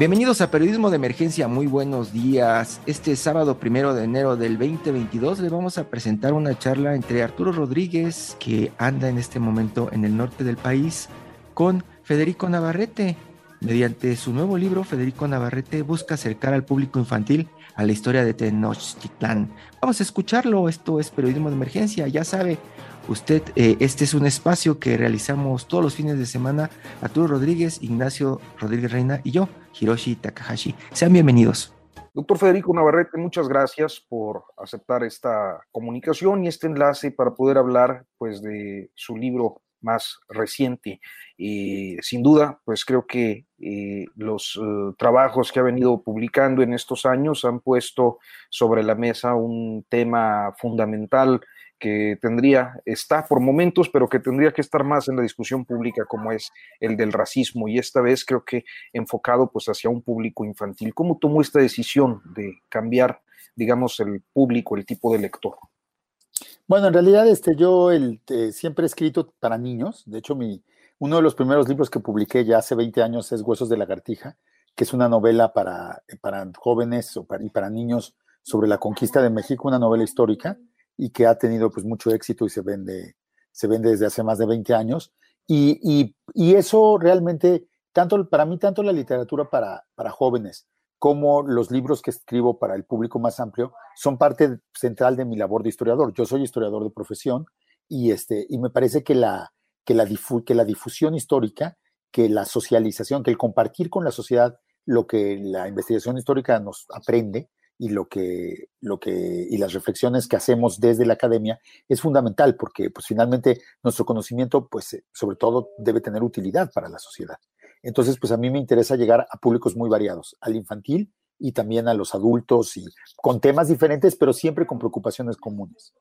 Bienvenidos a Periodismo de Emergencia, muy buenos días. Este sábado primero de enero del 2022 le vamos a presentar una charla entre Arturo Rodríguez, que anda en este momento en el norte del país, con Federico Navarrete. Mediante su nuevo libro, Federico Navarrete busca acercar al público infantil a la historia de Tenochtitlán. Vamos a escucharlo, esto es Periodismo de Emergencia, ya sabe, Usted, eh, este es un espacio que realizamos todos los fines de semana. Arturo Rodríguez, Ignacio Rodríguez Reina y yo, Hiroshi Takahashi. Sean bienvenidos. Doctor Federico Navarrete, muchas gracias por aceptar esta comunicación y este enlace para poder hablar pues, de su libro más reciente. sin duda, pues creo que eh, los eh, trabajos que ha venido publicando en estos años han puesto sobre la mesa un tema fundamental que tendría, está por momentos, pero que tendría que estar más en la discusión pública como es el del racismo y esta vez creo que enfocado pues hacia un público infantil. ¿Cómo tomó esta decisión de cambiar, digamos, el público, el tipo de lector? Bueno, en realidad este, yo el, eh, siempre he escrito para niños, de hecho mi, uno de los primeros libros que publiqué ya hace 20 años es Huesos de lagartija, que es una novela para, para jóvenes y para niños sobre la conquista de México, una novela histórica y que ha tenido pues mucho éxito y se vende, se vende desde hace más de 20 años. Y, y, eso realmente, tanto para mí, tanto la literatura para, para jóvenes como los libros que escribo para el público más amplio son parte central de mi labor de historiador. Yo soy historiador de profesión y, este, y me parece que la, que la difusión histórica, que la socialización, que el compartir con la sociedad lo que la investigación histórica nos aprende, y lo que, lo que, y las reflexiones que hacemos desde la academia es fundamental porque pues finalmente nuestro conocimiento pues eh, sobre todo debe tener utilidad para la sociedad. Entonces pues a mí me interesa llegar a públicos muy variados, al infantil y también a los adultos y con temas diferentes pero siempre con preocupaciones comunes.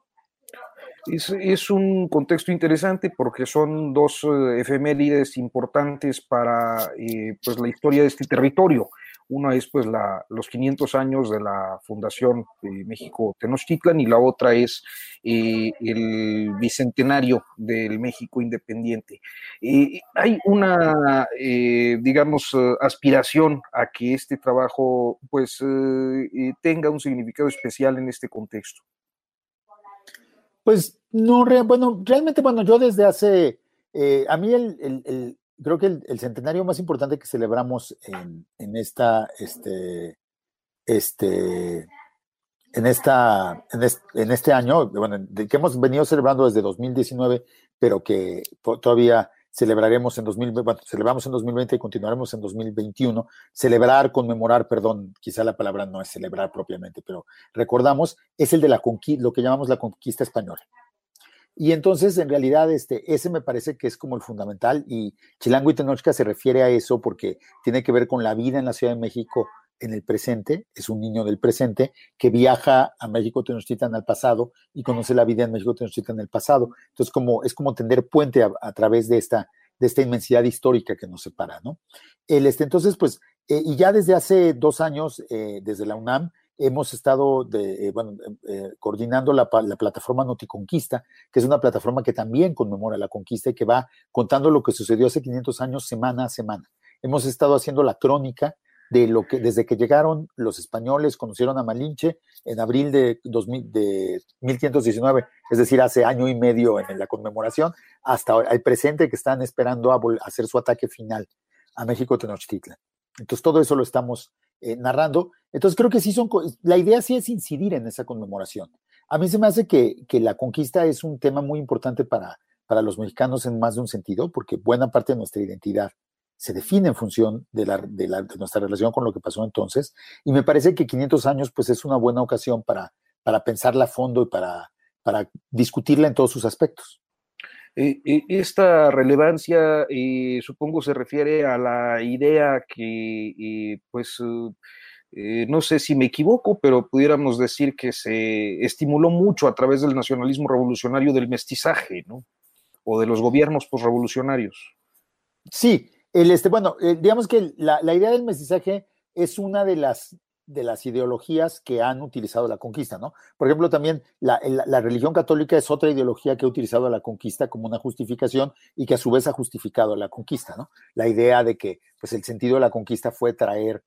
Es, es, un contexto interesante porque son dos eh, efemérides importantes para eh, pues la historia de este territorio. Una es pues la, los 500 años de la fundación de México Tenochtitlan y la otra es eh, el bicentenario del México independiente. Eh, hay una, eh, digamos, aspiración a que este trabajo pues tenga un significado especial en este contexto. Pues no, bueno, realmente, bueno, yo desde hace, a mí el, creo que el, centenario más importante que celebramos en, esta, este, este, en esta, en este, año, bueno, que hemos venido celebrando desde 2019, pero que todavía celebraremos en 2020, bueno, celebramos en 2020 y continuaremos en 2021. Celebrar, conmemorar, perdón, quizá la palabra no es celebrar propiamente, pero recordamos, es el de la conquista, lo que llamamos la conquista española. Y entonces, en realidad, este, ese me parece que es como el fundamental y Chilango y Tenochca se refiere a eso porque tiene que ver con la vida en la Ciudad de México en el presente, es un niño del presente que viaja a México Tenochtitlan al pasado y conoce la vida en México Tenochtitlan en el pasado. Entonces, como, es como tender puente a, través de esta, de esta inmensidad histórica que nos separa, ¿no? El, este, entonces, pues, eh, y ya desde hace dos años, eh, desde la UNAM, hemos estado de, eh, bueno, eh, coordinando la, la, plataforma Noticonquista, que es una plataforma que también conmemora la conquista y que va contando lo que sucedió hace 500 años semana a semana. Hemos estado haciendo la crónica de lo que desde que llegaron los españoles, conocieron a Malinche en abril de, 2000, de 1519, es decir, hace año y medio en la conmemoración, hasta el presente que están esperando a, hacer su ataque final a México Tenochtitlan. Entonces, todo eso lo estamos eh, narrando. Entonces, creo que sí son, la idea sí es incidir en esa conmemoración. A mí se me hace que, que la conquista es un tema muy importante para, para los mexicanos en más de un sentido, porque buena parte de nuestra identidad se define en función de, la, de, nuestra relación con lo que pasó entonces. Y me parece que 500 años pues es una buena ocasión para, para pensarla a fondo y para, para discutirla en todos sus aspectos. Eh, eh, esta relevancia, eh, supongo, se refiere a la idea que, pues, no sé si me equivoco, pero pudiéramos decir que se estimuló mucho a través del nacionalismo revolucionario del mestizaje, ¿no? O de los gobiernos posrevolucionarios. Sí, el este, bueno, eh, digamos que la, idea del mestizaje es una de las, de las ideologías que han utilizado la conquista, ¿no? Por ejemplo, también la, religión católica es otra ideología que ha utilizado la conquista como una justificación y que a su vez ha justificado la conquista, ¿no? La idea de que pues, el sentido de la conquista fue traer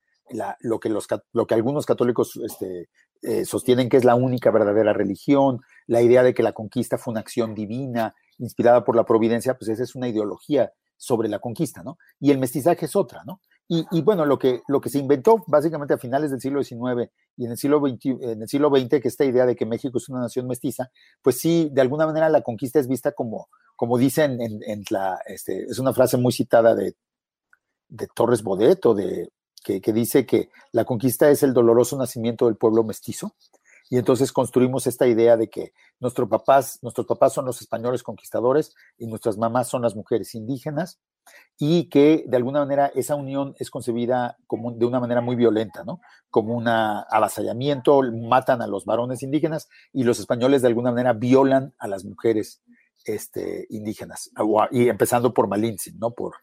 lo, que los, lo que algunos católicos este, eh, sostienen que es la única verdadera religión, la idea de que la conquista fue una acción divina inspirada por la providencia, pues esa es una ideología sobre la conquista, ¿no? Y el mestizaje es otra, ¿no? Y, bueno, lo que, se inventó básicamente a finales del siglo XIX y en el siglo, XX, en el que esta idea de que México es una nación mestiza, pues sí, de alguna manera la conquista es vista como, como dicen en, la, este, es una frase muy citada de, de Torres Bodet o de, que, que dice que la conquista es el doloroso nacimiento del pueblo mestizo, y entonces construimos esta idea de que nuestros papás, nuestros papás son los españoles conquistadores y nuestras mamás son las mujeres indígenas y que de alguna manera esa unión es concebida como de una manera muy violenta, ¿no? Como un avasallamiento, matan a los varones indígenas y los españoles de alguna manera violan a las mujeres este, indígenas, y empezando por Malinche, ¿no? Por,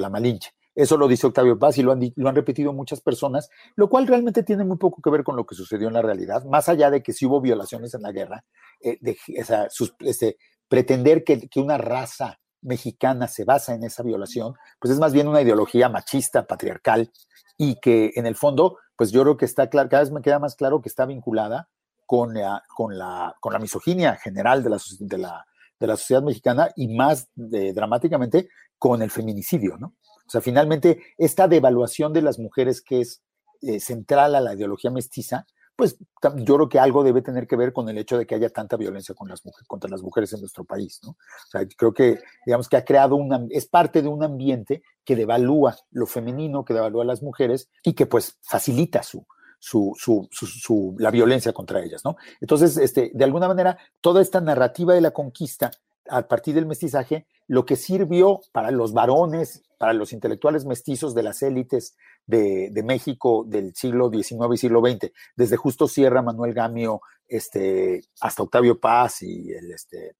la Malinche. Eso lo dice Octavio Paz y lo han, repetido muchas personas, lo cual realmente tiene muy poco que ver con lo que sucedió en la realidad, más allá de que si hubo violaciones en la guerra, eh, este, pretender que, una raza mexicana se basa en esa violación, pues es más bien una ideología machista, patriarcal, y que en el fondo, pues yo creo que está claro, cada vez me queda más claro que está vinculada con la, con la, con la misoginia general de la, de la, de la sociedad mexicana y más dramáticamente con el feminicidio, ¿no? O sea, finalmente, esta devaluación de las mujeres que es eh, central a la ideología mestiza, pues yo creo que algo debe tener que ver con el hecho de que haya tanta violencia con las mujeres, contra las mujeres en nuestro país, ¿no? O sea, creo que, digamos que ha creado una, es parte de un ambiente que devalúa lo femenino, que devalúa a las mujeres y que pues facilita su, su, su, su, la violencia contra ellas, ¿no? Entonces, este, de alguna manera, toda esta narrativa de la conquista a partir del mestizaje, lo que sirvió para los varones, para los intelectuales mestizos de las élites de, México del siglo XIX y siglo XX, desde Justo Sierra, Manuel Gamio, este, hasta Octavio Paz y el, este,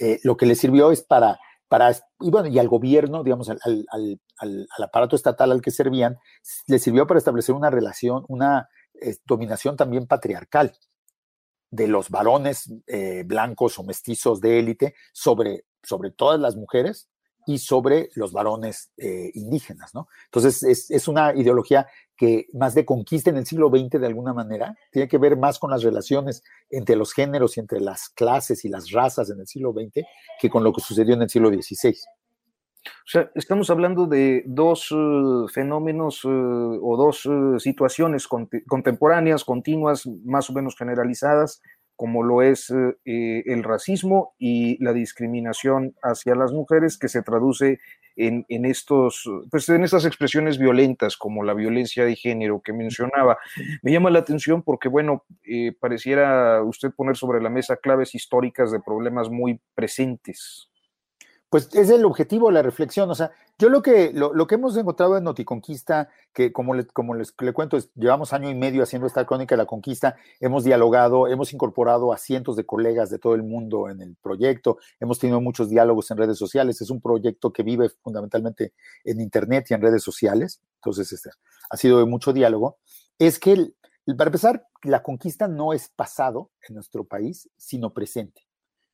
eh, lo que le sirvió es para, para y bueno, y al gobierno, digamos, al, al, al, aparato estatal al que servían, le sirvió para establecer una relación, una eh, dominación también patriarcal de los varones eh, blancos o mestizos de élite sobre, sobre todas las mujeres y sobre los varones eh, indígenas, ¿no? Entonces, es, es, una ideología que más de conquista en el siglo XX de alguna manera, tiene que ver más con las relaciones entre los géneros y entre las clases y las razas en el siglo XX que con lo que sucedió en el siglo XVI. O sea, estamos hablando de dos eh, fenómenos eh, o dos eh, situaciones contemporáneas, continuas, más o menos generalizadas, como lo es el racismo y la discriminación hacia las mujeres, que se traduce en, en, estos, pues en estas expresiones violentas, como la violencia de género que mencionaba. Me llama la atención porque, bueno, pareciera usted poner sobre la mesa claves históricas de problemas muy presentes pues es el objetivo, la reflexión. O sea, yo lo que, lo, que hemos encontrado en Noticonquista, que como, como les le cuento, llevamos año y medio haciendo esta crónica de la conquista, hemos dialogado, hemos incorporado a cientos de colegas de todo el mundo en el proyecto, hemos tenido muchos diálogos en redes sociales, es un proyecto que vive fundamentalmente en Internet y en redes sociales, entonces este, ha sido de mucho diálogo. Es que, para empezar, la conquista no es pasado en nuestro país, sino presente.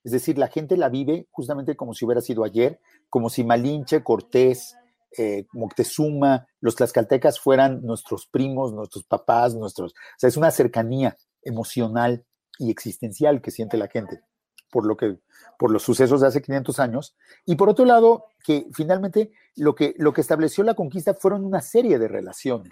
Es decir, la gente la vive justamente como si hubiera sido ayer, como si Malinche, Cortés, eh, Moctezuma, los tlaxcaltecas fueran nuestros primos, nuestros papás, nuestros... O sea, es una cercanía emocional y existencial que siente la gente por, lo que, por los sucesos de hace 500 años. Y por otro lado, que finalmente lo que, lo que estableció la conquista fueron una serie de relaciones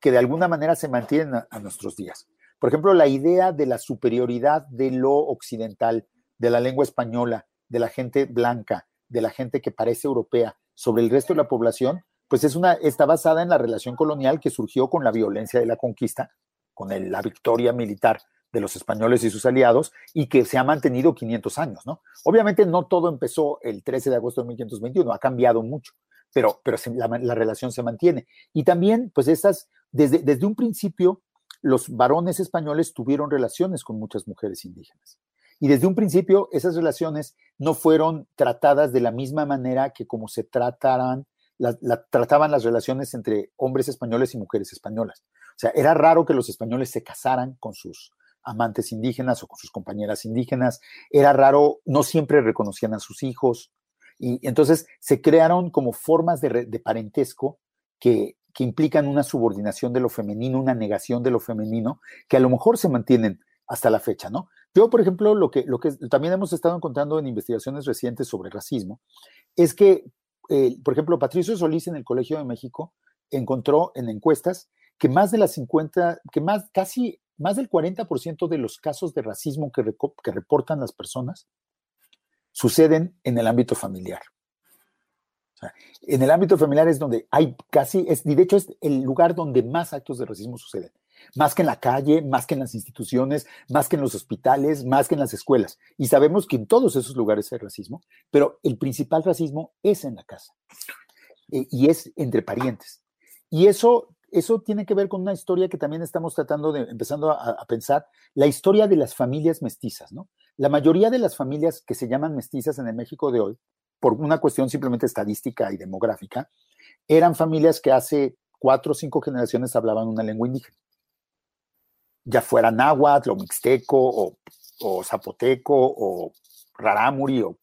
que de alguna manera se mantienen a nuestros días. Por ejemplo, la idea de la superioridad de lo occidental, de la lengua española, de la gente blanca, de la gente que parece europea sobre el resto de la población, pues es una, está basada en la relación colonial que surgió con la violencia de la conquista, con la victoria militar de los españoles y sus aliados, y que se ha mantenido 500 años, ¿no? Obviamente no todo empezó el 13 de agosto de 1521, ha cambiado mucho, pero, pero la, relación se mantiene. Y también, pues estas, desde, desde un principio, los varones españoles tuvieron relaciones con muchas mujeres indígenas. Y desde un principio esas relaciones no fueron tratadas de la misma manera que como se trataran, la, trataban las relaciones entre hombres españoles y mujeres españolas. O sea, era raro que los españoles se casaran con sus amantes indígenas o con sus compañeras indígenas. Era raro, no siempre reconocían a sus hijos. Y entonces se crearon como formas de, de parentesco que, que implican una subordinación de lo femenino, una negación de lo femenino, que a lo mejor se mantienen hasta la fecha, ¿no? Yo, por ejemplo, lo que, lo que también hemos estado encontrando en investigaciones recientes sobre racismo es que, eh, por ejemplo, Patricio Solís en el Colegio de México encontró en encuestas que más de las 50, que más, casi más del 40% de los casos de racismo que, reportan las personas suceden en el ámbito familiar. en el ámbito familiar es donde hay casi, es, de hecho es el lugar donde más actos de racismo suceden más que en la calle, más que en las instituciones, más que en los hospitales, más que en las escuelas. Y sabemos que en todos esos lugares hay racismo, pero el principal racismo es en la casa eh, y es entre parientes. Y eso, eso tiene que ver con una historia que también estamos tratando de, empezando a, a pensar, la historia de las familias mestizas, ¿no? La mayoría de las familias que se llaman mestizas en el México de hoy, por una cuestión simplemente estadística y demográfica, eran familias que hace cuatro o cinco generaciones hablaban una lengua indígena ya fuera náhuatl o mixteco o, zapoteco o rarámuri o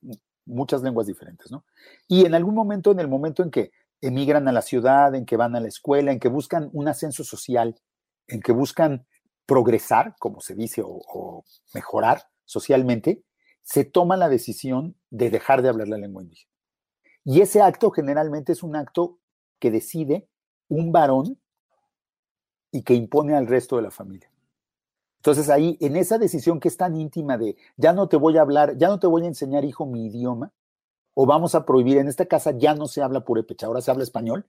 muchas lenguas diferentes, ¿no? Y en algún momento, en el momento en que emigran a la ciudad, en que van a la escuela, en que buscan un ascenso social, en que buscan progresar, como se dice, o, o mejorar socialmente, se toma la decisión de dejar de hablar la lengua indígena. Y ese acto generalmente es un acto que decide un varón y que impone al resto de la familia. Entonces ahí, en esa decisión que es tan íntima de, ya no te voy a hablar, ya no te voy a enseñar, hijo, mi idioma, o vamos a prohibir, en esta casa ya no se habla purépecha, ahora se habla español,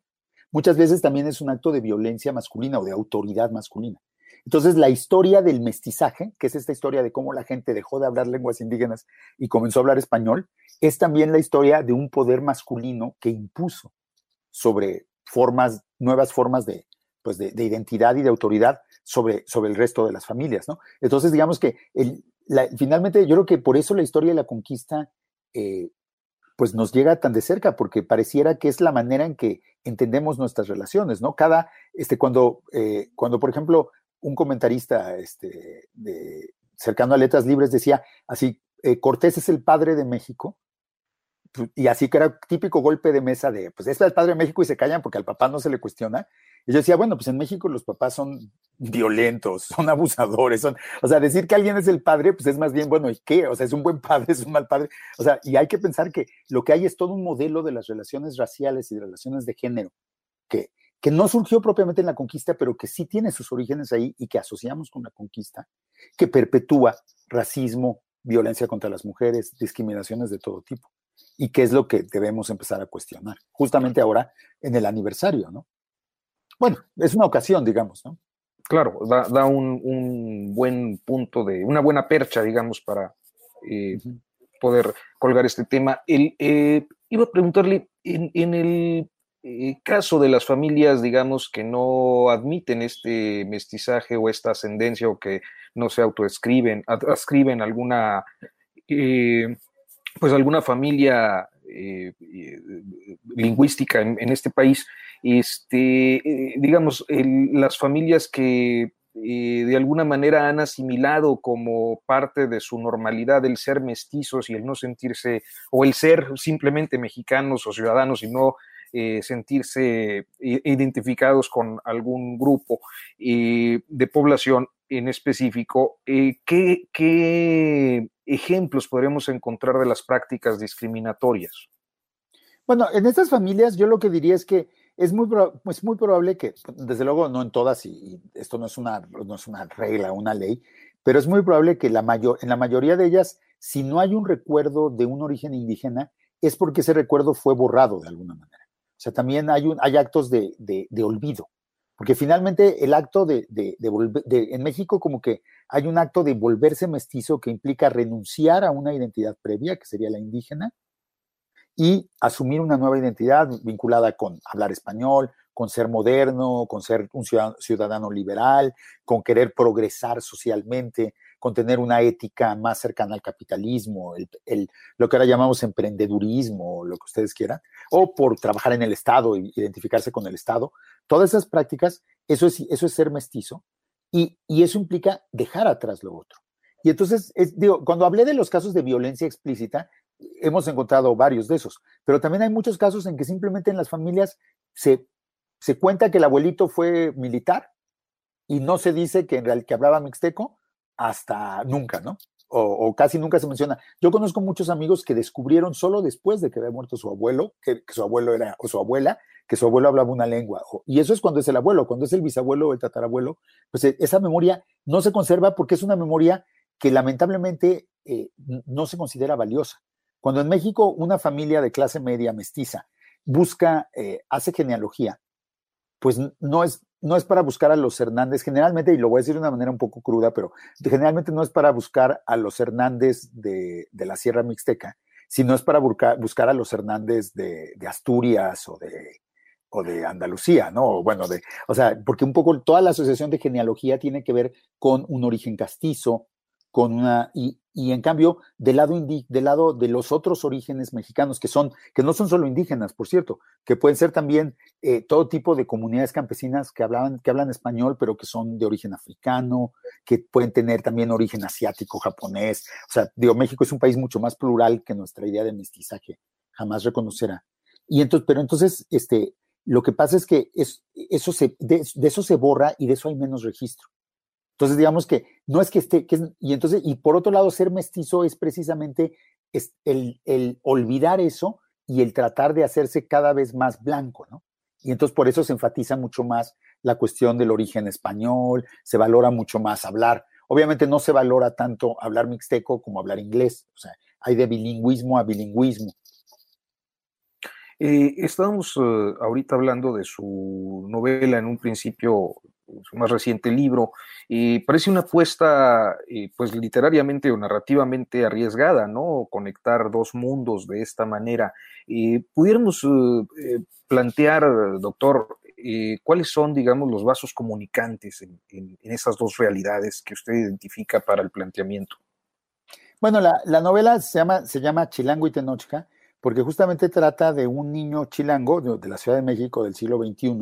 muchas veces también es un acto de violencia masculina o de autoridad masculina. Entonces, la historia del mestizaje, que es esta historia de cómo la gente dejó de hablar lenguas indígenas y comenzó a hablar español, es también la historia de un poder masculino que impuso sobre formas, nuevas formas de, pues de, de identidad y de autoridad sobre, sobre el resto de las familias, ¿no? Entonces, digamos que finalmente yo creo que por eso la historia de la conquista eh, pues nos llega tan de cerca, porque pareciera que es la manera en que entendemos nuestras relaciones, ¿no? Cada, este, cuando, eh, cuando por ejemplo, un comentarista este, cercano a Letras Libres decía así, eh, Cortés es el padre de México, y así que era típico golpe de mesa de, pues es el padre de México y se callan porque al papá no se le cuestiona, y yo decía, bueno, pues en México los papás son violentos, son abusadores, son, o sea, decir que alguien es el padre, pues es más bien, bueno, ¿y qué? O sea, es un buen padre, es un mal padre. O sea, y hay que pensar que lo que hay es todo un modelo de las relaciones raciales y de relaciones de género, que, que no surgió propiamente en la conquista, pero que sí tiene sus orígenes ahí y que asociamos con la conquista, que perpetúa racismo, violencia contra las mujeres, discriminaciones de todo tipo. Y qué es lo que debemos empezar a cuestionar, justamente ahora en el aniversario, ¿no? Bueno, es una ocasión, digamos, ¿no? Claro, da, un, buen punto de, una buena percha, digamos, para eh, poder colgar este tema. El, eh, iba a preguntarle, en, el eh, caso de las familias, digamos, que no admiten este mestizaje o esta ascendencia o que no se autoescriben, adscriben alguna, pues alguna familia lingüística en, este país, este, eh, digamos, las familias que eh, de alguna manera han asimilado como parte de su normalidad el ser mestizos y el no sentirse, o el ser simplemente mexicanos o ciudadanos y no eh, sentirse identificados con algún grupo de población en específico, ¿qué, ¿qué ejemplos podríamos encontrar de las prácticas discriminatorias? Bueno, en estas familias yo lo que diría es que es muy, pues muy probable que, desde luego no en todas, y, esto no es, una, no es una regla, una ley, pero es muy probable que la mayor, en la mayoría de ellas, si no hay un recuerdo de un origen indígena, es porque ese recuerdo fue borrado de alguna manera. O sea, también hay, hay actos de, de, olvido, porque finalmente el acto de, de, en México como que hay un acto de volverse mestizo que implica renunciar a una identidad previa, que sería la indígena, y asumir una nueva identidad vinculada con hablar español, con ser moderno, con ser un ciudadano, liberal, con querer progresar socialmente, con tener una ética más cercana al capitalismo, el, lo que ahora llamamos emprendedurismo, lo que ustedes quieran, o por trabajar en el Estado, identificarse con el Estado. Todas esas prácticas, eso es, eso es ser mestizo y, y eso implica dejar atrás lo otro. Y entonces, digo, cuando hablé de los casos de violencia explícita, hemos encontrado varios de esos, pero también hay muchos casos en que simplemente en las familias se, se cuenta que el abuelito fue militar y no se dice que en realidad que hablaba mixteco hasta nunca, ¿no? O, casi nunca se menciona. Yo conozco muchos amigos que descubrieron solo después de que había muerto su abuelo, que, su abuelo era, o su abuela, que su abuelo hablaba una lengua. y eso es cuando es el abuelo, cuando es el bisabuelo o el tatarabuelo, pues e, esa memoria no se conserva porque es una memoria que lamentablemente eh, no se considera valiosa. Cuando en México una familia de clase media mestiza busca, eh, hace genealogía, pues no es, no es para buscar a los Hernández, generalmente, y lo voy a decir de una manera un poco cruda, pero generalmente no es para buscar a los Hernández de, la Sierra Mixteca, sino es para buscar, a los Hernández de, Asturias o de, o de Andalucía, ¿no? Bueno, de, o sea, porque un poco toda la asociación de genealogía tiene que ver con un origen castizo, con una, y, y en cambio, del lado, del lado de los otros orígenes mexicanos, que son, que no son solo indígenas, por cierto, que pueden ser también eh, todo tipo de comunidades campesinas que hablan, que hablan español, pero que son de origen africano, que pueden tener también origen asiático, japonés. O sea, digo, México es un país mucho más plural que nuestra idea de mestizaje jamás reconocerá. Y entonces, pero entonces, este, lo que pasa es que es, eso se, de eso se borra y de eso hay menos registro. Entonces, digamos que no es que esté, y entonces, y por otro lado, ser mestizo es precisamente el, el, olvidar eso y el tratar de hacerse cada vez más blanco, ¿no? Y entonces por eso se enfatiza mucho más la cuestión del origen español, se valora mucho más hablar. Obviamente no se valora tanto hablar mixteco como hablar inglés, o sea, hay de bilingüismo a bilingüismo. Eh, estábamos eh, ahorita hablando de su novela en un principio su más reciente libro, y parece una apuesta, eh, pues literariamente o narrativamente arriesgada, ¿no? Conectar dos mundos de esta manera. pudiéramos eh, plantear, doctor, eh, cuáles son, digamos, los vasos comunicantes en, esas dos realidades que usted identifica para el planteamiento. Bueno, la, novela se llama, se llama Chilango y Tenochca, porque justamente trata de un niño chilango de la Ciudad de México del siglo XXI,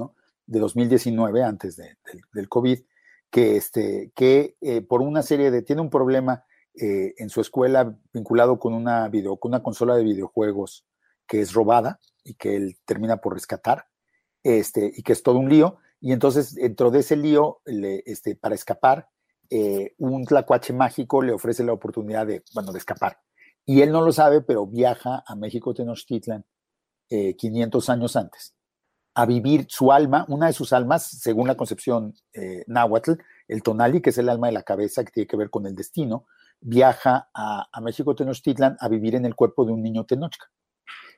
de 2019, antes del COVID, que, este, que eh, por una serie de, tiene un problema eh, en su escuela vinculado con una, video, con una consola de videojuegos que es robada y que él termina por rescatar, este, y que es todo un lío. Y entonces, dentro de ese lío, le, este, para escapar, eh, un tlacuache mágico le ofrece la oportunidad de, bueno, de escapar. Y él no lo sabe, pero viaja a México Tenochtitlan 500 años antes a vivir su alma, una de sus almas, según la concepción eh, náhuatl, el tonali, que es el alma de la cabeza que tiene que ver con el destino, viaja a, México Tenochtitlan a vivir en el cuerpo de un niño tenochca.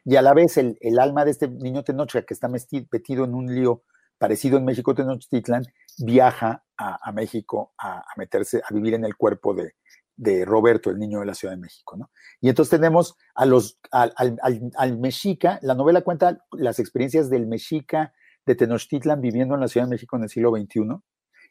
Y a la vez el, alma de este niño tenochca que está metido en un lío parecido en México Tenochtitlan, viaja a, México a, meterse, a vivir en el cuerpo de, de Roberto, el niño de la Ciudad de México, ¿no? Y entonces tenemos a los, al, al, mexica, la novela cuenta las experiencias del mexica de Tenochtitlan viviendo en la Ciudad de México en el siglo XXI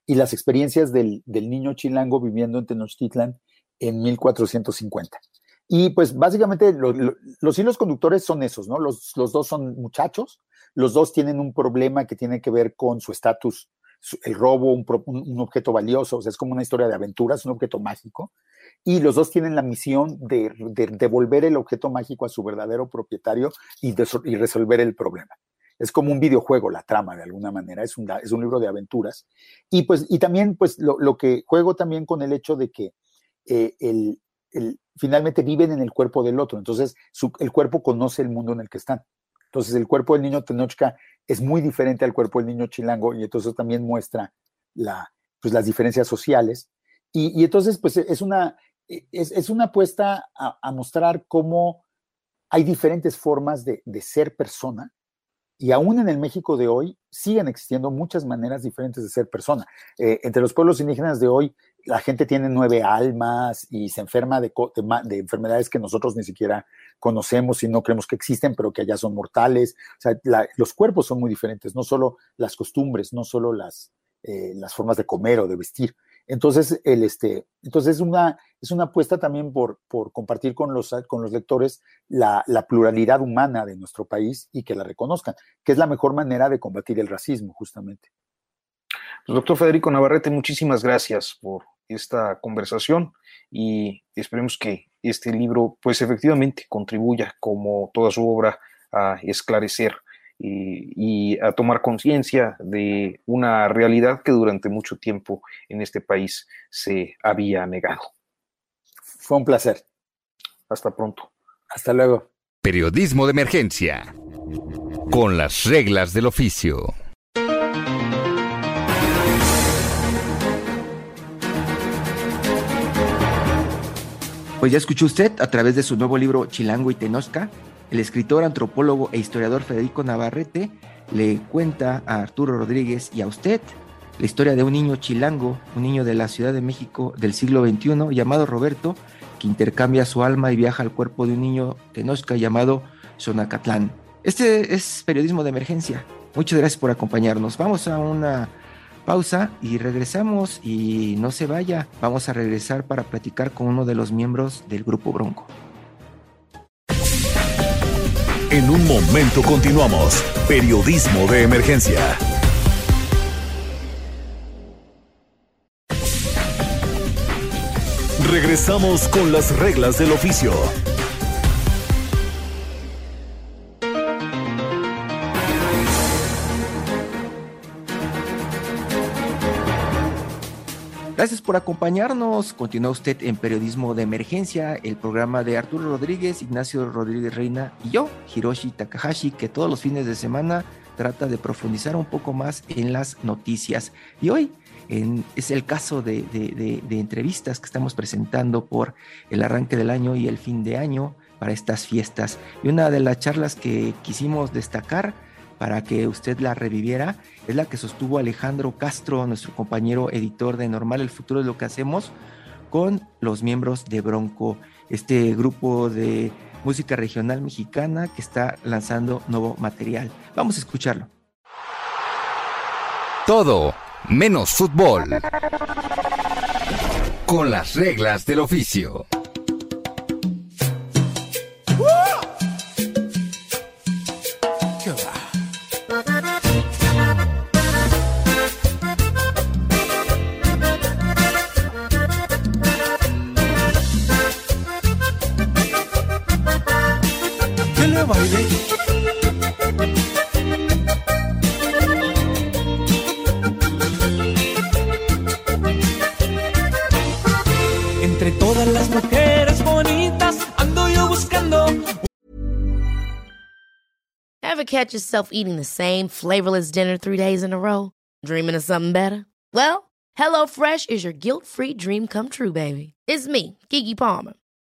y las experiencias del, niño chilango viviendo en Tenochtitlan en 1450. Y pues básicamente los hilos conductores son esos, ¿no? Los, los, dos son muchachos, los dos tienen un problema que tiene que ver con su estatus, el robo, un, objeto valioso, es como una historia de aventuras, un objeto mágico, y los dos tienen la misión de, devolver el objeto mágico a su verdadero propietario y, resolver el problema. es como un videojuego la trama de alguna manera, es un, es un libro de aventuras. Y pues, y también pues lo, lo que juego también con el hecho de que eh, el, finalmente viven en el cuerpo del otro, entonces el cuerpo conoce el mundo en el que están. Entonces el cuerpo del niño Tenochca es muy diferente al cuerpo del niño chilango y entonces también muestra la, pues, las diferencias sociales. Y, y entonces pues es una, es, es una apuesta a, a, mostrar cómo hay diferentes formas de, de ser persona y aún en el México de hoy siguen existiendo muchas maneras diferentes de ser persona. Eh, entre los pueblos indígenas de hoy, la gente tiene nueve almas y se enferma de, de, de, enfermedades que nosotros ni siquiera conocemos y no creemos que existen, pero que allá son mortales. O sea, los cuerpos son muy diferentes, no solo las costumbres, no solo las, eh, formas de comer o de vestir. Entonces, el, este, entonces es, una, es una apuesta también por, por compartir con los, con los lectores la, la, pluralidad humana de nuestro país y que la reconozcan, que es la mejor manera de combatir el racismo, justamente. Pues, doctor Federico Navarrete, muchísimas gracias por esta conversación y esperemos que este libro, pues efectivamente, contribuya, como toda su obra, a esclarecer y, y, a tomar conciencia de una realidad que durante mucho tiempo en este país se había negado. Fue un placer. Hasta pronto. Hasta luego. Periodismo de emergencia. Con las reglas del oficio. Pues ya escuchó usted a través de su nuevo libro Chilango y Tenosca, el escritor, antropólogo e historiador Federico Navarrete le cuenta a Arturo Rodríguez y a usted la historia de un niño chilango, un niño de la Ciudad de México del siglo XXI llamado Roberto, que intercambia su alma y viaja al cuerpo de un niño tenosca llamado Xonacatlán. Este es periodismo de emergencia. Muchas gracias por acompañarnos. Vamos a una pausa y regresamos y no se vaya. Vamos a regresar para platicar con uno de los miembros del Grupo Bronco. En un momento continuamos. Periodismo de emergencia. Regresamos con las reglas del oficio. Gracias por acompañarnos. Continúa usted en Periodismo de Emergencia, el programa de Arturo Rodríguez, Ignacio Rodríguez Reina y yo, Hiroshi Takahashi, que todos los fines de semana trata de profundizar un poco más en las noticias. Y hoy en, es el caso de, de, de, de entrevistas que estamos presentando por el arranque del año y el fin de año para estas fiestas. Y una de las charlas que quisimos destacar para que usted la reviviera, es la que sostuvo Alejandro Castro, nuestro compañero editor de Normal, el futuro es lo que hacemos, con los miembros de Bronco, este grupo de música regional mexicana que está lanzando nuevo material. Vamos a escucharlo. Todo menos fútbol. Con las reglas del oficio. Entre todas las mujeres bonitas ando yo buscando. Ever catch yourself eating the same flavorless dinner three days in a row? Dreaming of something better? Well, HelloFresh is your guilt-free dream come true, baby. It's me, Kiki Palmer.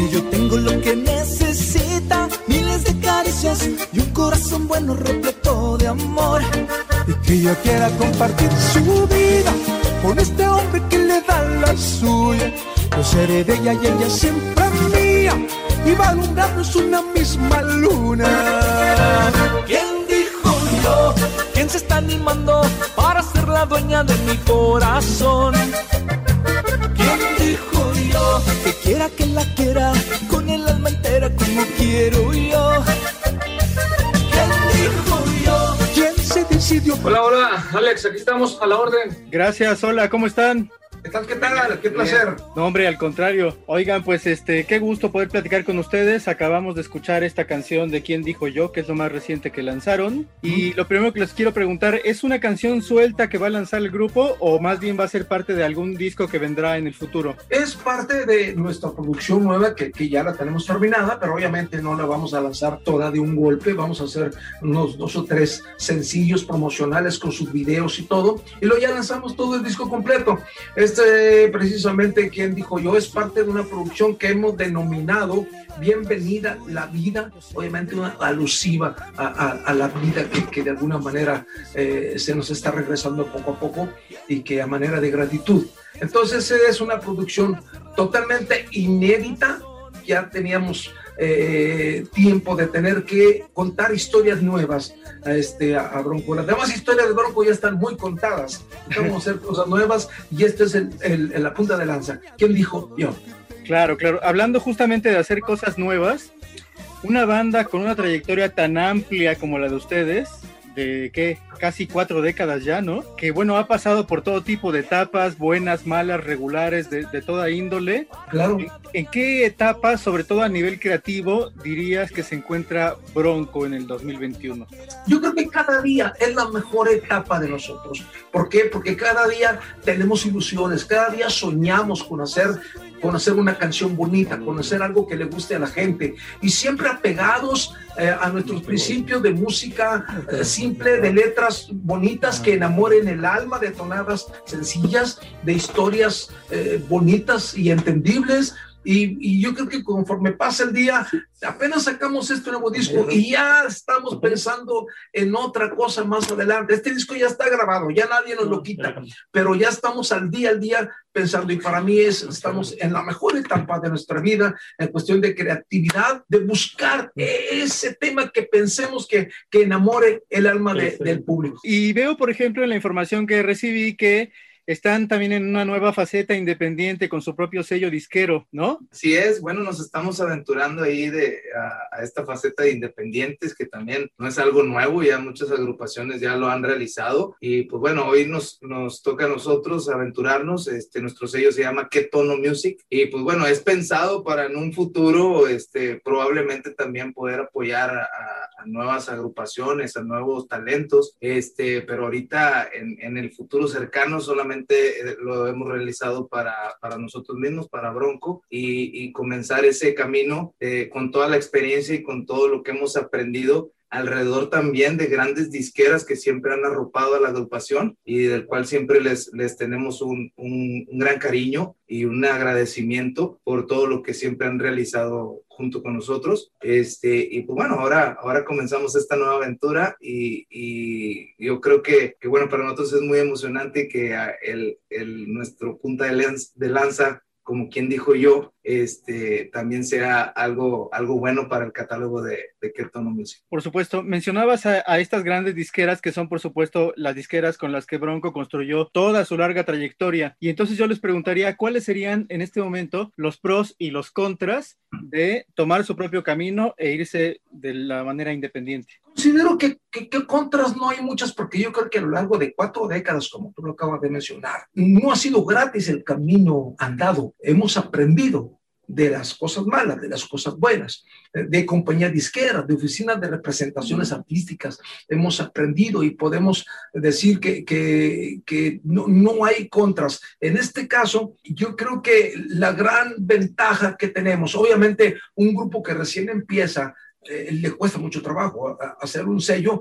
porque yo tengo lo que necesita, miles de caricias y un corazón bueno repleto de amor. Y que ella quiera compartir su vida con este hombre que le da la suya. Yo seré de ella y ella siempre mía, y va alumbrarnos una misma luna. ¿Quién dijo yo? ¿Quién se está animando para la la dueña de mi corazón. ¿Quién dijo yo que quiera que la quiera con el alma entera como quiero yo? ¿Quién dijo yo? ¿Quién se decidió? Hola, hola, Alex, aquí estamos a la orden. Gracias, hola, ¿cómo están? ¿Qué tal? ¿Qué tal? Qué placer. No, hombre, al contrario. Oigan, pues este, qué gusto poder platicar con ustedes. Acabamos de escuchar esta canción de Quién dijo yo, que es lo más reciente que lanzaron. Y lo primero que les quiero preguntar, ¿es una canción suelta que va a lanzar el grupo o más bien va a ser parte de algún disco que vendrá en el futuro? Es parte de nuestra producción nueva que, que ya la tenemos terminada, pero obviamente no la vamos a lanzar toda de un golpe. Vamos a hacer unos dos o tres sencillos promocionales con sus videos y todo. Y luego ya lanzamos todo el disco completo. Este, precisamente, quien dijo yo, es parte de una producción que hemos denominado Bienvenida la vida, obviamente una alusiva a, la vida que, que, de alguna manera eh, se nos está regresando poco a poco y que a manera de gratitud. Entonces es una producción totalmente inédita, ya teníamos eh, tiempo de tener que contar historias nuevas a, este, a, a Bronco. Las demás historias de Bronco ya están muy contadas. Vamos a hacer cosas nuevas y este es el, el, el, la punta de lanza. ¿Quién dijo? Yo. Claro, claro. Hablando justamente de hacer cosas nuevas, una banda con una trayectoria tan amplia como la de ustedes, de qué, casi cuatro décadas ya, ¿no? Que bueno, ha pasado por todo tipo de etapas, buenas, malas, regulares, de, de toda índole. Claro. ¿En, ¿En, qué etapa, sobre todo a nivel creativo, dirías que se encuentra Bronco en el 2021? Yo creo que cada día es la mejor etapa de nosotros. ¿Por qué? Porque cada día tenemos ilusiones, cada día soñamos con hacer con hacer una canción bonita, con hacer algo que le guste a la gente y siempre apegados eh, a nuestros principios de música eh, simple, de letras bonitas que enamoren el alma, de tonadas sencillas, de historias eh, bonitas y entendibles. Y, y, yo creo que conforme pasa el día, apenas sacamos este nuevo disco y ya estamos pensando en otra cosa más adelante. Este disco ya está grabado, ya nadie nos lo quita, pero ya estamos al día al día pensando. Y para mí es, estamos en la mejor etapa de nuestra vida en cuestión de creatividad, de buscar ese tema que pensemos que, que enamore el alma de, del público. Y veo, por ejemplo, en la información que recibí que están también en una nueva faceta independiente con su propio sello disquero, ¿no? Sí es, bueno, nos estamos aventurando ahí de, a, a, esta faceta de independientes, que también no es algo nuevo, ya muchas agrupaciones ya lo han realizado, y pues bueno, hoy nos, nos toca a nosotros aventurarnos, este, nuestro sello se llama ¿Qué Tono Music? Y pues bueno, es pensado para en un futuro, este, probablemente también poder apoyar a, a nuevas agrupaciones, a nuevos talentos, este, pero ahorita en, en el futuro cercano solamente lo hemos realizado para, para nosotros mismos, para Bronco, y, y comenzar ese camino eh, con toda la experiencia y con todo lo que hemos aprendido alrededor también de grandes disqueras que siempre han arropado a la agrupación y del cual siempre les, les tenemos un, un, un, gran cariño y un agradecimiento por todo lo que siempre han realizado junto con nosotros. Este, y pues bueno, ahora, ahora comenzamos esta nueva aventura y, y yo creo que, que, bueno, para nosotros es muy emocionante que el, el, nuestro punta de de lanza como quien dijo yo, este, también sea algo, algo bueno para el catálogo de, de Kertono Music. Por supuesto, mencionabas a, a, estas grandes disqueras que son, por supuesto, las disqueras con las que Bronco construyó toda su larga trayectoria. Y entonces yo les preguntaría cuáles serían en este momento los pros y los contras de tomar su propio camino e irse de la manera independiente. Considero que, que, que, contras no hay muchas porque yo creo que a lo largo de cuatro décadas, como tú lo acabas de mencionar, no ha sido gratis el camino andado. Hemos aprendido de las cosas malas, de las cosas buenas, de compañías disqueras, de oficinas de representaciones artísticas. Hemos aprendido y podemos decir que, que, que no, no, hay contras. En este caso, yo creo que la gran ventaja que tenemos, obviamente un grupo que recién empieza, eh, le cuesta mucho trabajo hacer un sello,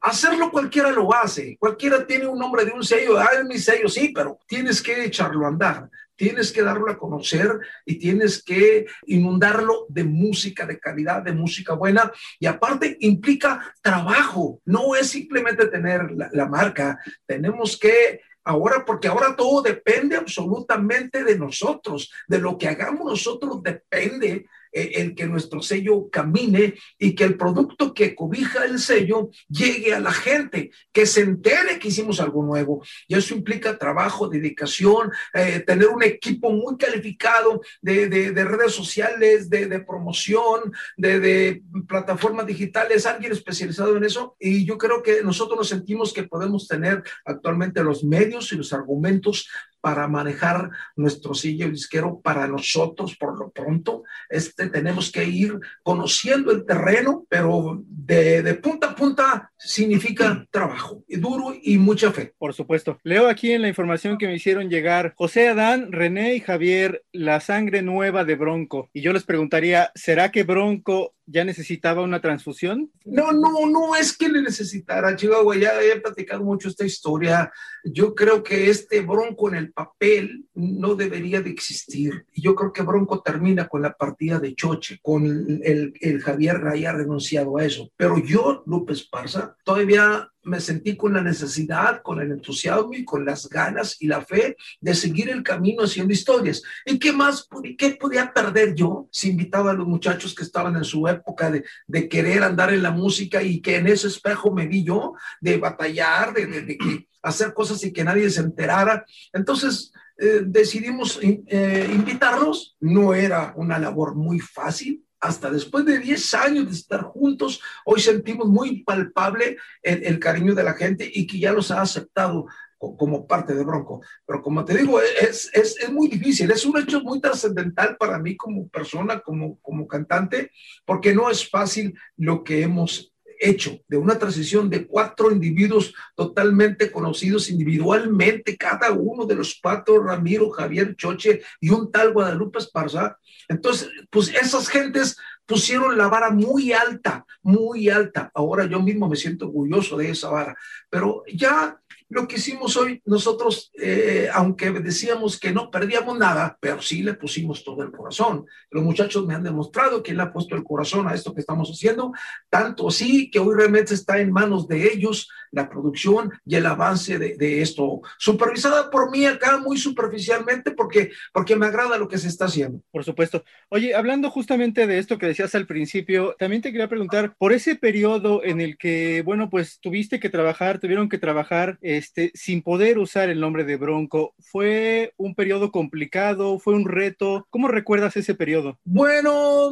Hacerlo cualquiera lo hace, cualquiera tiene un nombre de un sello, ah, es mi sello, sí, pero tienes que echarlo a andar, tienes que darlo a conocer y tienes que inundarlo de música de calidad, de música buena. Y aparte implica trabajo, no es simplemente tener la, la marca, tenemos que ahora, porque ahora todo depende absolutamente de nosotros, de lo que hagamos nosotros depende el que nuestro sello camine y que el producto que cobija el sello llegue a la gente, que se entere que hicimos algo nuevo. Y eso implica trabajo, dedicación, eh, tener un equipo muy calificado de, de, redes sociales, de, de promoción, de, plataformas digitales, alguien especializado en eso. Y yo creo que nosotros nos sentimos que podemos tener actualmente los medios y los argumentos para manejar nuestro sello disquero para nosotros por lo pronto. Este, tenemos que ir conociendo el terreno, pero de, de punta a punta significa trabajo y duro y mucha fe. Por supuesto. Leo aquí en la información que me hicieron llegar José Adán, René y Javier, la sangre nueva de Bronco. Y yo les preguntaría, ¿será que Bronco ya necesitaba una transfusión? No, no, no es que le necesitara, Chihuahua, ya he platicado mucho esta historia. Yo creo que este Bronco en el papel no debería de existir. Yo creo que Bronco termina con la partida de Choche, con el, el, Javier haya renunciado a eso. Pero yo, López Parza, todavía me sentí con la necesidad, con el entusiasmo y con las ganas y la fe de seguir el camino haciendo historias. ¿Y qué más, qué podía perder yo si invitaba a los muchachos que estaban en su época de, de querer andar en la música y que en ese espejo me vi yo, de batallar, de, hacer cosas y que nadie se enterara? Entonces, eh, decidimos eh, invitarlos. No era una labor muy fácil, hasta después de 10 años de estar juntos, hoy sentimos muy palpable el, cariño de la gente y que ya los ha aceptado como parte de Bronco. Pero como te digo, es, es, es muy difícil, es un hecho muy trascendental para mí como persona, como, como cantante, porque no es fácil lo que hemos hecho de una transición de cuatro individuos totalmente conocidos individualmente, cada uno de los cuatro, Ramiro, Javier, Choche y un tal Guadalupe Esparza. Entonces, pues esas gentes pusieron la vara muy alta, muy alta. Ahora yo mismo me siento orgulloso de esa vara, pero ya lo que hicimos hoy, nosotros, eh, aunque decíamos que no perdíamos nada, pero sí le pusimos todo el corazón. Los muchachos me han demostrado que le ha puesto el corazón a esto que estamos haciendo, tanto así que hoy realmente está en manos de ellos la producción y el avance de, de esto, supervisada por mí acá muy superficialmente porque, porque me agrada lo que se está haciendo. Por supuesto. Oye, hablando justamente de esto que decías al principio, también te quería preguntar, por ese periodo en el que, bueno, pues tuviste que trabajar, tuvieron que trabajar, eh, este, sin poder usar el nombre de Bronco. ¿Fue un periodo complicado? ¿Fue un reto? ¿Cómo recuerdas ese periodo? Bueno,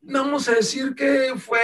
vamos a decir que fue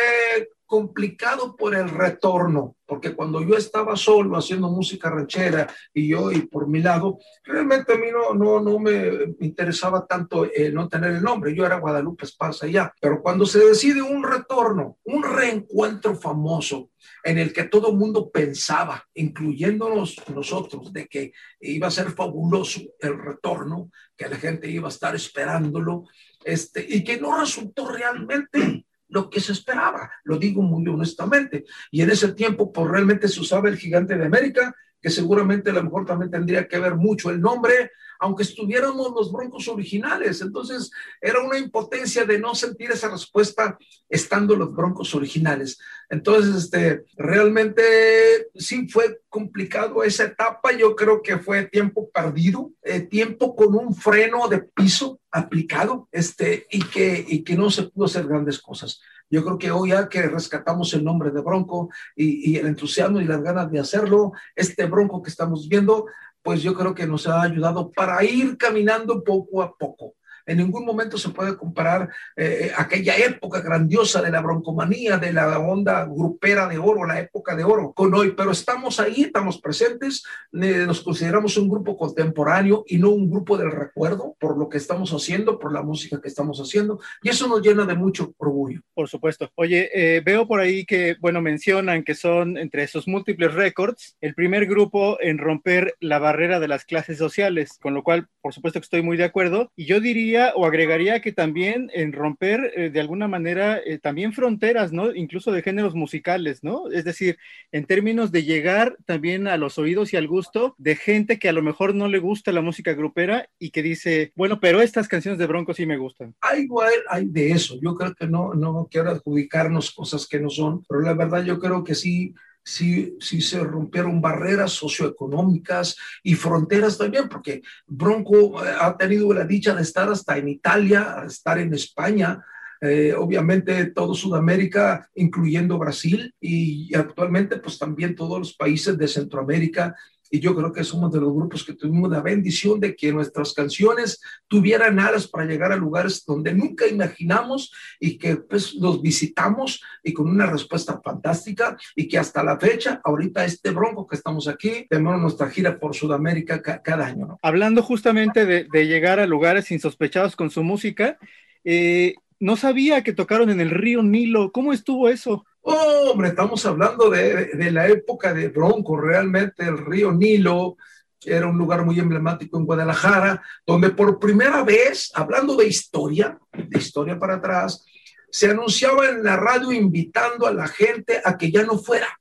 complicado por el retorno, porque cuando yo estaba solo haciendo música ranchera y yo y por mi lado, realmente a mí no, no, no me interesaba tanto eh, no tener el nombre, yo era Guadalupe Esparza ya, pero cuando se decide un retorno, un reencuentro famoso en el que todo el mundo pensaba, incluyéndonos nosotros, de que iba a ser fabuloso el retorno, que la gente iba a estar esperándolo, este, y que no resultó realmente lo que se esperaba, lo digo muy honestamente. Y en ese tiempo, pues realmente se usaba el gigante de América, que seguramente a lo mejor también tendría que ver mucho el nombre, aunque estuviéramos los broncos originales. Entonces, era una impotencia de no sentir esa respuesta estando los broncos originales. Entonces, este, realmente sí fue complicado esa etapa. Yo creo que fue tiempo perdido, eh, tiempo con un freno de piso aplicado, este, y que, y que no se pudo hacer grandes cosas. Yo creo que hoy ya que rescatamos el nombre de Bronco y, y, el entusiasmo y las ganas de hacerlo, este Bronco que estamos viendo, pues yo creo que nos ha ayudado para ir caminando poco a poco. En ningún momento se puede comparar eh, aquella época grandiosa de la broncomanía, de la onda grupera de oro, la época de oro, con hoy. Pero estamos ahí, estamos presentes, nos consideramos un grupo contemporáneo y no un grupo del recuerdo por lo que estamos haciendo, por la música que estamos haciendo. Y eso nos llena de mucho orgullo. Por supuesto. Oye, eh, veo por ahí que, bueno, mencionan que son entre esos múltiples récords el primer grupo en romper la barrera de las clases sociales, con lo cual, por supuesto que estoy muy de acuerdo. Y yo diría o agregaría que también en romper eh, de alguna manera eh, también fronteras, ¿no? Incluso de géneros musicales, ¿no? Es decir, en términos de llegar también a los oídos y al gusto de gente que a lo mejor no le gusta la música grupera y que dice, bueno, pero estas canciones de Bronco sí me gustan. Hay igual, hay de eso. Yo creo que no, no quiero adjudicarnos cosas que no son, pero la verdad yo creo que sí si, si se rompieron barreras socioeconómicas y fronteras también, porque Bronco eh, ha tenido la dicha de estar hasta en Italia, estar en España, eh, obviamente todo Sudamérica, incluyendo Brasil y actualmente pues también todos los países de Centroamérica y yo creo que somos de los grupos que tuvimos la bendición de que nuestras canciones tuvieran alas para llegar a lugares donde nunca imaginamos y que pues los visitamos y con una respuesta fantástica y que hasta la fecha, ahorita este bronco que estamos aquí, tenemos nuestra gira por Sudamérica cada año. ¿no? Hablando justamente de, de, llegar a lugares insospechados con su música, eh, no sabía que tocaron en el río Nilo. ¿Cómo estuvo eso? Oh, hombre, estamos hablando de, de, la época de Bronco, realmente el río Nilo era un lugar muy emblemático en Guadalajara, donde por primera vez, hablando de historia, de historia para atrás, se anunciaba en la radio invitando a la gente a que ya no fuera.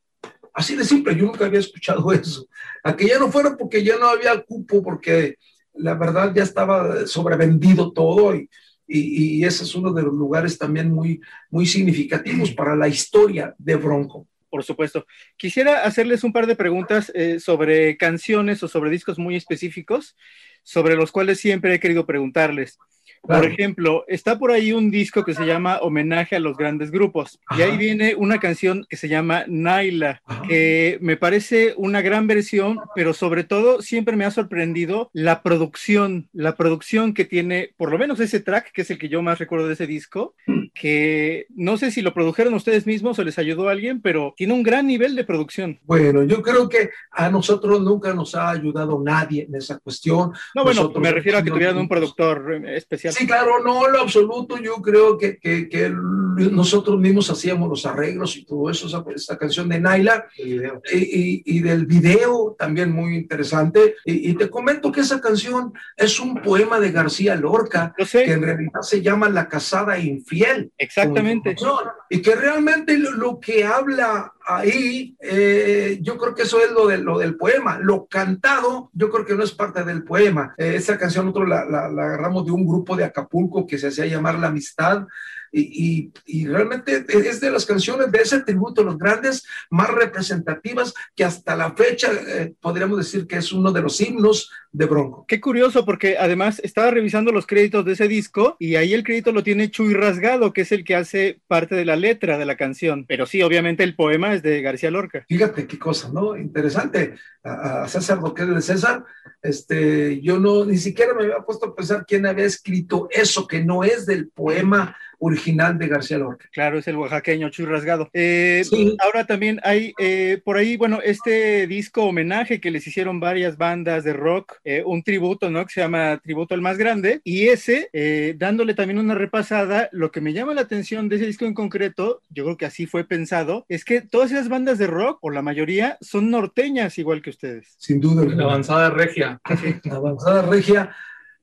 Así de simple, yo nunca había escuchado eso. A que ya no fuera porque ya no había cupo, porque la verdad ya estaba sobrevendido todo y, y, y, ese es uno de los lugares también muy, muy significativos para la historia de Bronco. Por supuesto. Quisiera hacerles un par de preguntas eh, sobre canciones o sobre discos muy específicos, sobre los cuales siempre he querido preguntarles. Por ejemplo, está por ahí un disco que se llama Homenaje a los grandes grupos. Ajá. Y ahí viene una canción que se llama Naila, Ajá. que me parece una gran versión, pero sobre todo siempre me ha sorprendido la producción, la producción que tiene, por lo menos ese track, que es el que yo más recuerdo de ese disco, que no sé si lo produjeron ustedes mismos o les ayudó a alguien, pero tiene un gran nivel de producción. Bueno, yo creo que a nosotros nunca nos ha ayudado nadie en esa cuestión. No, bueno, nosotros me refiero a que tuvieran un productor especial. Sí, claro, no, en lo absoluto. Yo creo que, que, que, nosotros mismos hacíamos los arreglos y todo eso, esa, esa canción de Naila y, y, y, del video también muy interesante. Y, y, te comento que esa canción es un poema de García Lorca, que en realidad se llama La casada infiel. Exactamente. Y que realmente lo, que habla ahí, eh, yo creo que eso es lo, de, lo del poema. Lo cantado, yo creo que no es parte del poema. Eh, esa canción nosotros la, la, la, agarramos de un grupo de Acapulco que se hacía llamar La Amistad. Y, y, y, realmente es de las canciones de ese tributo, los grandes, más representativas, que hasta la fecha eh, podríamos decir que es uno de los himnos de Bronco. Qué curioso, porque además estaba revisando los créditos de ese disco y ahí el crédito lo tiene Chuy Rasgado, que es el que hace parte de la letra de la canción. Pero sí, obviamente el poema es de García Lorca. Fíjate qué cosa, ¿no? Interesante. A, a César Boquete de César, este, yo no, ni siquiera me había puesto a pensar quién había escrito eso, que no es del poema original de García Lorca. Claro, es el oaxaqueño Chuy Rasgado. Eh, sí. Ahora también hay eh, por ahí, bueno, este disco homenaje que les hicieron varias bandas de rock, eh, un tributo, ¿no? Que se llama Tributo al Más Grande, y ese, eh, dándole también una repasada, lo que me llama la atención de ese disco en concreto, yo creo que así fue pensado, es que todas esas bandas de rock, o la mayoría, son norteñas igual que ustedes. Sin duda. La avanzada regia. La avanzada regia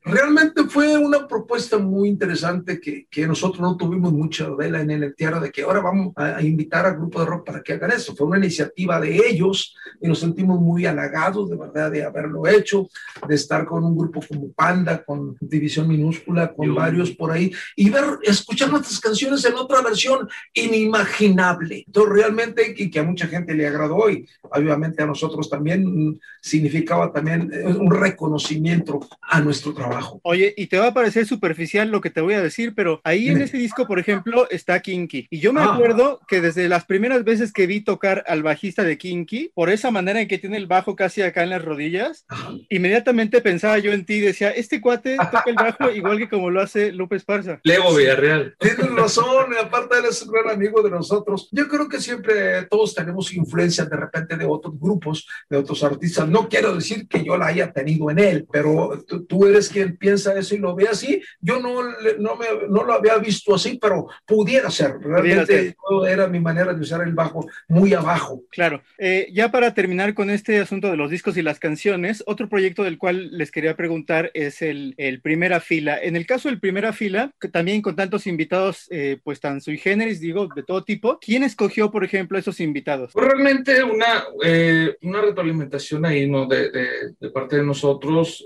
realmente fue una propuesta muy interesante que, que, nosotros no tuvimos mucha vela en el entierro de que ahora vamos a, a, invitar al grupo de rock para que hagan eso. Fue una iniciativa de ellos y nos sentimos muy halagados de verdad de haberlo hecho, de estar con un grupo como Panda, con División Minúscula, con Yo. varios por ahí y ver, escuchar nuestras canciones en otra versión inimaginable. Entonces realmente que, que a mucha gente le agradó y obviamente a nosotros también significaba también un reconocimiento a nuestro trabajo. Oye, y te va a parecer superficial lo que te voy a decir, pero ahí en ese disco, por ejemplo, está Kinky. Y yo me ah. acuerdo que desde las primeras veces que vi tocar al bajista de Kinky, por esa manera en que tiene el bajo casi acá en las rodillas, Ajá. inmediatamente pensaba yo en ti y decía, este cuate toca el bajo igual que como lo hace Lupe Esparza. Lego Villarreal. Tienes razón, aparte él es un gran amigo de nosotros. Yo creo que siempre todos tenemos influencia de repente de otros grupos, de otros artistas. No quiero decir que yo la haya tenido en él, pero tú, tú eres quien piensa eso y lo ve así. Yo no, no, me, no lo había visto así, pero pudiera ser. Realmente era mi manera de usar el bajo muy abajo. Claro. Eh, ya para terminar con este asunto de los discos y las canciones, otro proyecto del cual les quería preguntar es el, el Primera Fila. En el caso del Primera Fila, que también con tantos invitados, eh, pues tan sui generis, digo, de todo tipo, ¿quién escogió, por ejemplo, esos invitados? Pues realmente una, eh, una retroalimentación ahí, ¿no? De, de, de, parte de nosotros,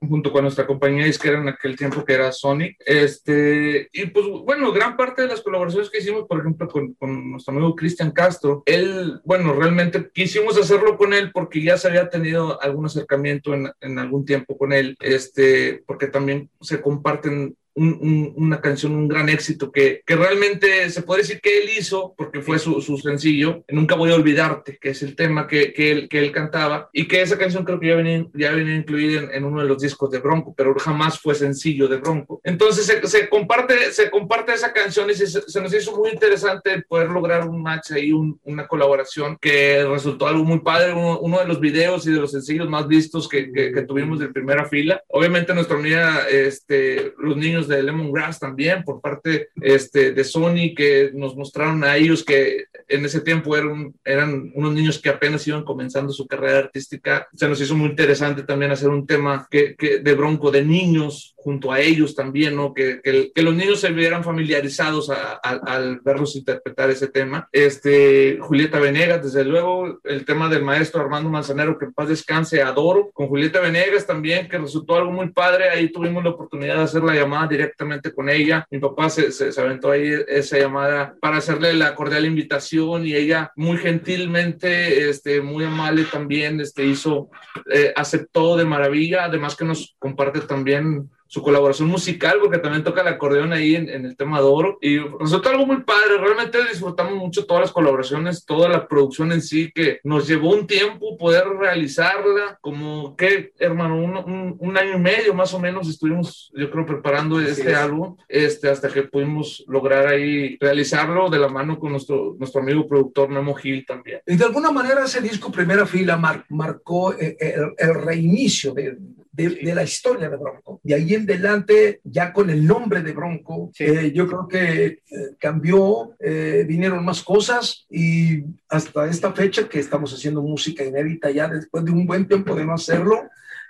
junto con nuestra compañía disquera en aquel tiempo que era Sonic. Este, y pues bueno, gran parte de las colaboraciones que hicimos, por ejemplo, con, con nuestro amigo Cristian Castro, él, bueno, realmente quisimos hacerlo con él porque ya se había tenido algún acercamiento en, en algún tiempo con él, este, porque también se comparten una canción, un gran éxito que, que, realmente se puede decir que él hizo, porque fue su, su, sencillo, Nunca voy a olvidarte, que es el tema que, que, él, que él cantaba, y que esa canción creo que ya venía, ya venía incluida en, en, uno de los discos de Bronco, pero jamás fue sencillo de Bronco. Entonces se, se comparte, se comparte esa canción y se, se, nos hizo muy interesante poder lograr un match ahí, un, una colaboración que resultó algo muy padre, uno, uno, de los videos y de los sencillos más vistos que, que tuvimos de primera fila. Obviamente nuestra amiga, este, los niños de Lemongrass también por parte este, de Sony que nos mostraron a ellos que en ese tiempo eran, eran unos niños que apenas iban comenzando su carrera artística. Se nos hizo muy interesante también hacer un tema que, que de bronco de niños junto a ellos también, ¿no? Que, que, que los niños se vieran familiarizados a, a, al verlos interpretar ese tema. Este, Julieta Venegas, desde luego, el tema del maestro Armando Manzanero, que en paz descanse, adoro. Con Julieta Venegas también, que resultó algo muy padre. Ahí tuvimos la oportunidad de hacer la llamada directamente con ella. Mi papá se, aventó ahí esa llamada para hacerle la cordial invitación y ella muy gentilmente, este, muy amable también, este, hizo, eh, aceptó de maravilla. Además que nos comparte también su colaboración musical, porque también toca el acordeón ahí en, en, el tema de oro. Y resultó algo muy padre. Realmente disfrutamos mucho todas las colaboraciones, toda la producción en sí, que nos llevó un tiempo poder realizarla. Como que, hermano, un, un, un año y medio más o menos estuvimos, yo creo, preparando Así este es. álbum, este, hasta que pudimos lograr ahí realizarlo de la mano con nuestro, nuestro amigo productor Memo Gil también. Y de alguna manera ese disco Primera Fila mar, marcó el, el, el reinicio de, de, de, la historia de Bronco. De ahí en adelante, ya con el nombre de Bronco, sí. eh, yo creo que eh, cambió, eh, vinieron más cosas y hasta esta fecha que estamos haciendo música inédita, ya después de un buen tiempo de no hacerlo,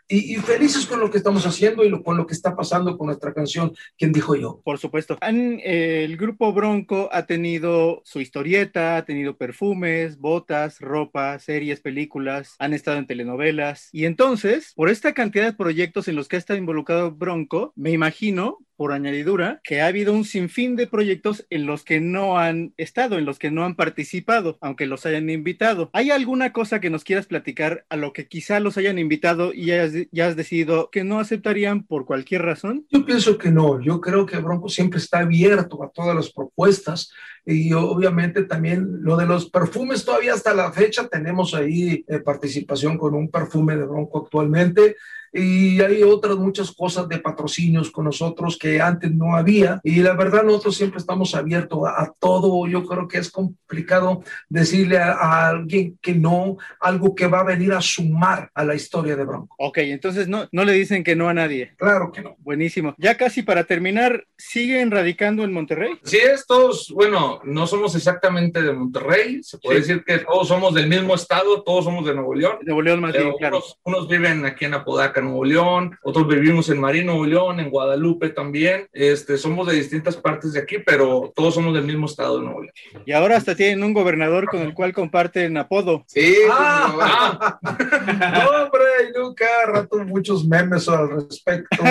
y, y, felices con lo que estamos haciendo y lo, con lo que está pasando con nuestra canción, ¿Quién dijo yo? Por supuesto. Han, eh, el grupo Bronco ha tenido su historieta, ha tenido perfumes, botas, ropa, series, películas, han estado en telenovelas. Y entonces, por esta cantidad de proyectos en los que ha estado involucrado Bronco, me imagino por añadidura, que ha habido un sinfín de proyectos en los que no han estado, en los que no han participado, aunque los hayan invitado. ¿Hay alguna cosa que nos quieras platicar a lo que quizá los hayan invitado y ya has, ya has decidido que no aceptarían por cualquier razón? Yo pienso que no. Yo creo que Bronco siempre está abierto a todas las propuestas y obviamente también lo de los perfumes todavía hasta la fecha tenemos ahí eh, participación con un perfume de Bronco actualmente y hay otras muchas cosas de patrocinios con nosotros que antes no había. Y la verdad nosotros siempre estamos abiertos a, a todo. Yo creo que es complicado decirle a, a, alguien que no algo que va a venir a sumar a la historia de Bronco. Ok entonces no, no le dicen que no a nadie. Claro que no. Buenísimo. Ya casi para terminar siguen radicando en Monterrey sí es todos bueno no somos exactamente de Monterrey. Se puede sí. decir que todos somos del mismo estado todos somos de Nuevo León. Nuevo León más bien, claro. unos, unos viven aquí en Apodaca Nuevo León, otros vivimos en Marín, Nuevo León, en Guadalupe también. Este, somos de distintas partes de aquí, pero todos somos del mismo estado de Nuevo León. Y ahora hasta tienen un gobernador con el cual comparten apodo. Sí, ah, no, hombre, yo cada rato muchos memes al respecto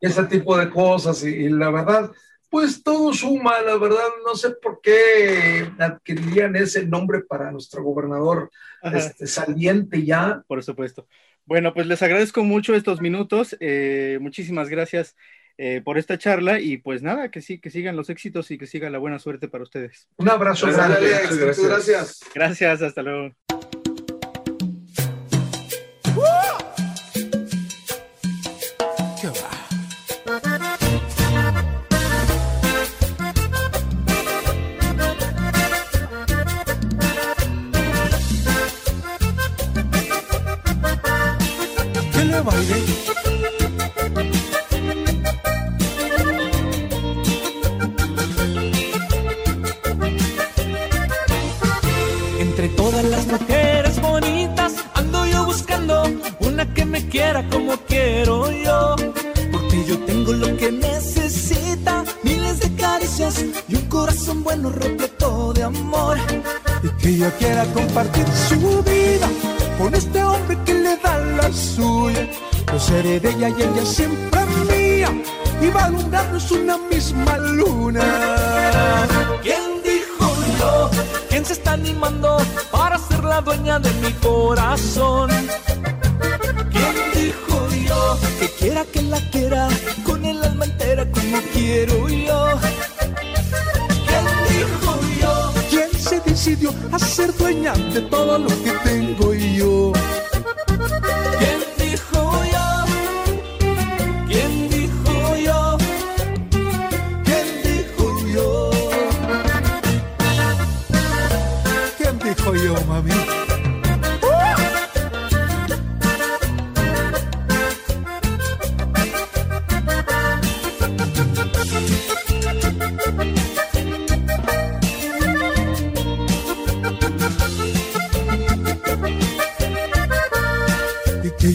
y ese tipo de cosas y, y la verdad pues todo suma, la verdad, no sé por qué adquirirían ese nombre para nuestro gobernador este, saliente ya. Por supuesto. Bueno, pues les agradezco mucho estos minutos. Eh, muchísimas gracias eh, por esta charla y pues nada, que sí, que sigan los éxitos y que siga la buena suerte para ustedes. Un abrazo. Gracias. Gracias. gracias. gracias. gracias hasta luego. Y ella siempre mía. Y va a alumbrarnos una misma luna.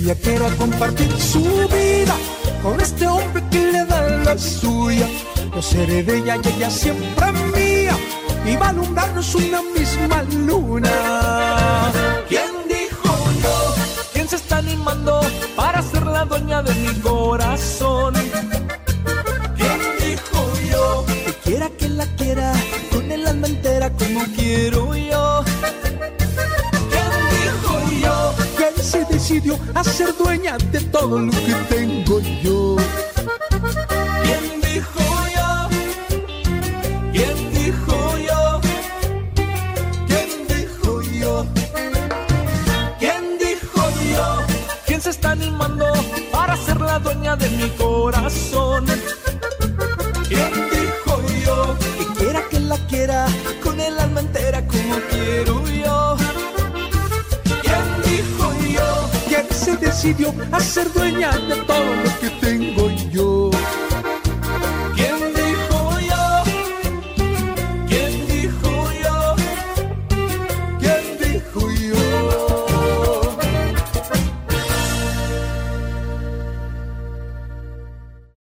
Ella quiera compartir su vida con este hombre que le da la suya. Yo seré de ella y ella siempre mía y va a alumbrarnos una misma luna. ¿Quién dijo yo? ¿Quién se está animando para ser la dueña de mi corazón? ¿Quién dijo yo? Que quiera que la quiera con el alma entera como quiero yo. Decidió a ser dueña de todo lo que tengo yo? Todo lo que tengo yo? ¿Quién dijo yo? ¿Quién dijo yo? ¿Quién dijo yo?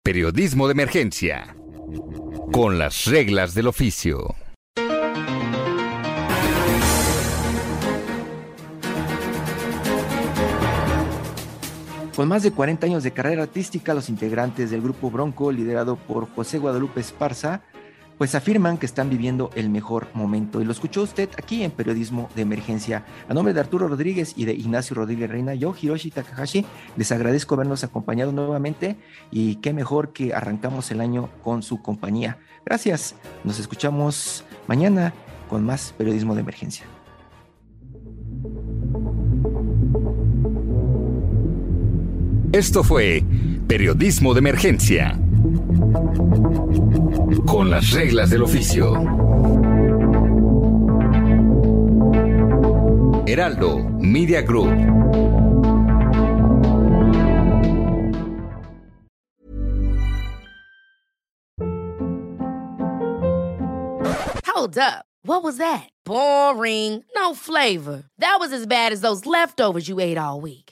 Periodismo de emergencia. Con las reglas del oficio. Con más de 40 años de carrera artística, los integrantes del grupo Bronco, liderado por José Guadalupe Esparza, pues afirman que están viviendo el mejor momento. Y lo escuchó usted aquí en Periodismo de Emergencia. A nombre de Arturo Rodríguez y de Ignacio Rodríguez Reina, yo, Hiroshi Takahashi, les agradezco habernos acompañado nuevamente y qué mejor que arrancamos el año con su compañía. Gracias. Nos escuchamos mañana con más Periodismo de Emergencia. Esto fue Periodismo de Emergencia. Con las reglas del oficio. Heraldo Media Group. Hold up. What was that? Boring. No flavor. That was as bad as those leftovers you ate all week.